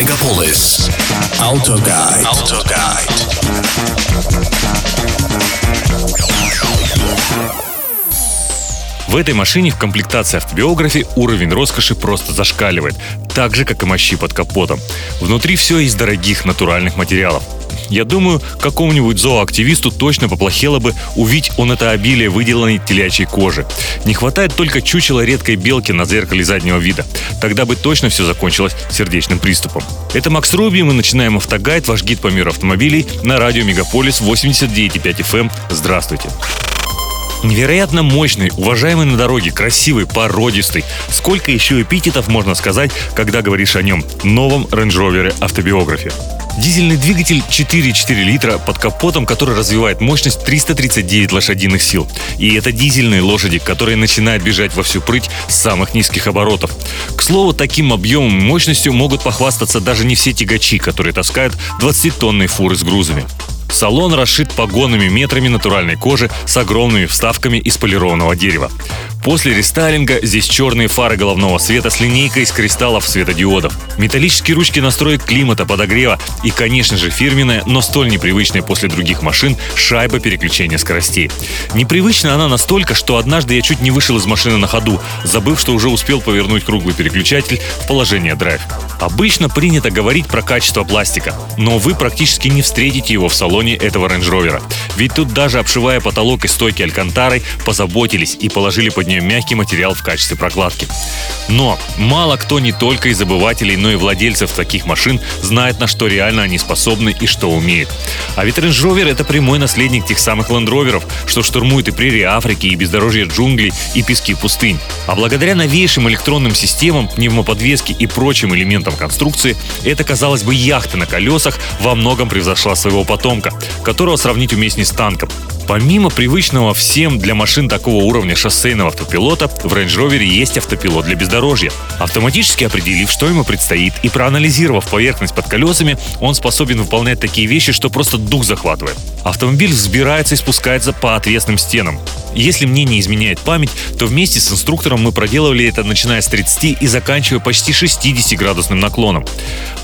Megapolis. Autoguide. Autoguide. В этой машине в комплектации автобиографии уровень роскоши просто зашкаливает, так же, как и мощи под капотом. Внутри все из дорогих натуральных материалов. Я думаю, какому-нибудь зооактивисту точно поплохело бы увидеть он это обилие выделанной телячьей кожи. Не хватает только чучела редкой белки на зеркале заднего вида. Тогда бы точно все закончилось сердечным приступом. Это Макс Руби, мы начинаем автогайд, ваш гид по миру автомобилей на радио Мегаполис 89.5 FM. Эм. Здравствуйте. Невероятно мощный, уважаемый на дороге, красивый, породистый. Сколько еще эпитетов можно сказать, когда говоришь о нем? Новом Range Rover автобиографе. Дизельный двигатель 4,4 литра под капотом, который развивает мощность 339 лошадиных сил. И это дизельные лошади, которые начинают бежать во всю прыть с самых низких оборотов. К слову, таким объемом и мощностью могут похвастаться даже не все тягачи, которые таскают 20-тонные фуры с грузами. Салон расшит погонными метрами натуральной кожи с огромными вставками из полированного дерева. После рестайлинга здесь черные фары головного света с линейкой из кристаллов светодиодов. Металлические ручки настроек климата, подогрева и, конечно же, фирменная, но столь непривычная после других машин шайба переключения скоростей. Непривычна она настолько, что однажды я чуть не вышел из машины на ходу, забыв, что уже успел повернуть круглый переключатель в положение драйв. Обычно принято говорить про качество пластика, но вы практически не встретите его в салоне этого Range Rover. Ведь тут даже обшивая потолок и стойки алькантарой, позаботились и положили под нее мягкий материал в качестве прокладки. Но мало кто не только из обывателей, но и владельцев таких машин знает, на что реально они способны и что умеют. А ведь Range Rover это прямой наследник тех самых Land Rover, что штурмует и прерии Африки, и бездорожье джунглей, и пески пустынь. А благодаря новейшим электронным системам, пневмоподвески и прочим элементам конструкции, эта, казалось бы, яхта на колесах во многом превзошла своего потомка, которого сравнить уместнее с танком. Помимо привычного всем для машин такого уровня шоссейного автопилота, в Range Rover есть автопилот для бездорожья. Автоматически определив, что ему предстоит, и проанализировав поверхность под колесами, он способен выполнять такие вещи, что просто дух захватывает. Автомобиль взбирается и спускается по отвесным стенам. Если мне не изменяет память, то вместе с инструктором мы проделывали это начиная с 30 и заканчивая почти 60-градусным наклоном,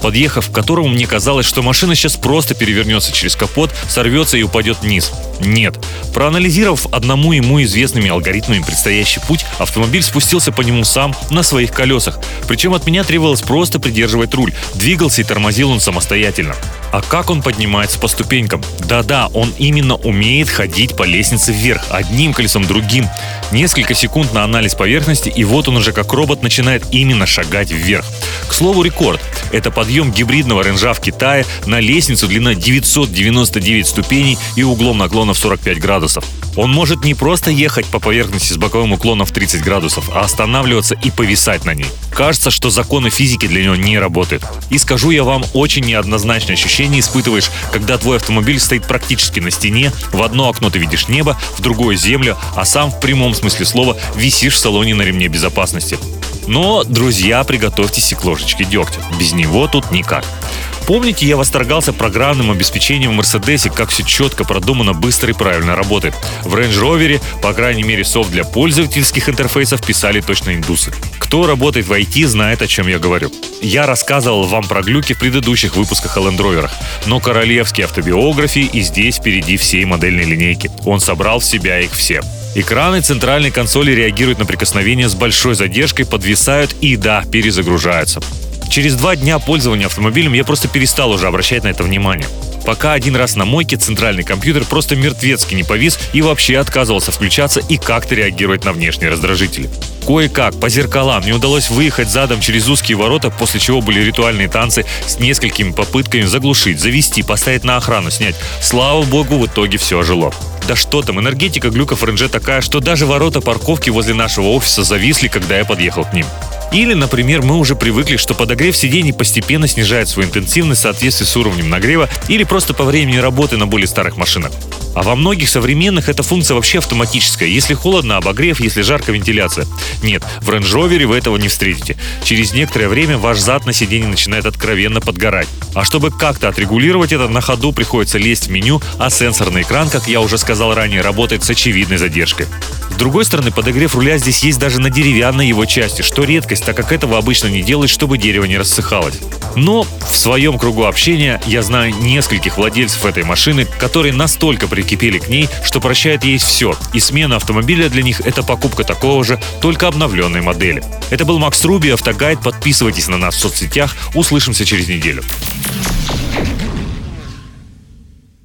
подъехав к которому мне казалось, что машина сейчас просто перевернется через капот, сорвется и упадет вниз. Нет, Проанализировав одному ему известными алгоритмами предстоящий путь, автомобиль спустился по нему сам на своих колесах. Причем от меня требовалось просто придерживать руль. Двигался и тормозил он самостоятельно. А как он поднимается по ступенькам? Да-да, он именно умеет ходить по лестнице вверх, одним колесом другим. Несколько секунд на анализ поверхности, и вот он уже как робот начинает именно шагать вверх. К слову, рекорд. Это подъем гибридного ренжа в Китае на лестницу длиной 999 ступеней и углом наклона в 45 градусов. Он может не просто ехать по поверхности с боковым уклоном в 30 градусов, а останавливаться и повисать на ней. Кажется, что законы физики для него не работают. И скажу я вам, очень неоднозначное ощущение испытываешь, когда твой автомобиль стоит практически на стене, в одно окно ты видишь небо, в другое землю, а сам в прямом смысле слова висишь в салоне на ремне безопасности. Но, друзья, приготовьтесь к ложечке дегтя. Без него тут никак. Помните, я восторгался программным обеспечением в Мерседесе, как все четко, продумано, быстро и правильно работает. В Range Rover, по крайней мере, софт для пользовательских интерфейсов писали точно индусы. Кто работает в IT, знает, о чем я говорю. Я рассказывал вам про глюки в предыдущих выпусках о Land Rover, но королевские автобиографии и здесь впереди всей модельной линейки. Он собрал в себя их все. Экраны центральной консоли реагируют на прикосновение с большой задержкой, подвисают и, да, перезагружаются. Через два дня пользования автомобилем я просто перестал уже обращать на это внимание. Пока один раз на мойке центральный компьютер просто мертвецки не повис и вообще отказывался включаться и как-то реагировать на внешние раздражители. Кое-как, по зеркалам, мне удалось выехать задом через узкие ворота, после чего были ритуальные танцы с несколькими попытками заглушить, завести, поставить на охрану, снять. Слава богу, в итоге все ожило. Да что там, энергетика глюков РНЖ такая, что даже ворота парковки возле нашего офиса зависли, когда я подъехал к ним. Или, например, мы уже привыкли, что подогрев сидений постепенно снижает свою интенсивность в соответствии с уровнем нагрева или просто по времени работы на более старых машинах. А во многих современных эта функция вообще автоматическая. Если холодно, обогрев, если жарко, вентиляция. Нет, в Range Rover вы этого не встретите. Через некоторое время ваш зад на сиденье начинает откровенно подгорать. А чтобы как-то отрегулировать это, на ходу приходится лезть в меню, а сенсорный экран, как я уже сказал ранее, работает с очевидной задержкой. С другой стороны, подогрев руля здесь есть даже на деревянной его части, что редкость, так как этого обычно не делают, чтобы дерево не рассыхалось. Но в своем кругу общения я знаю нескольких владельцев этой машины, которые настолько прикипели к ней, что прощают ей все. И смена автомобиля для них – это покупка такого же, только обновленной модели. Это был Макс Руби, Автогайд. Подписывайтесь на нас в соцсетях. Услышимся через неделю.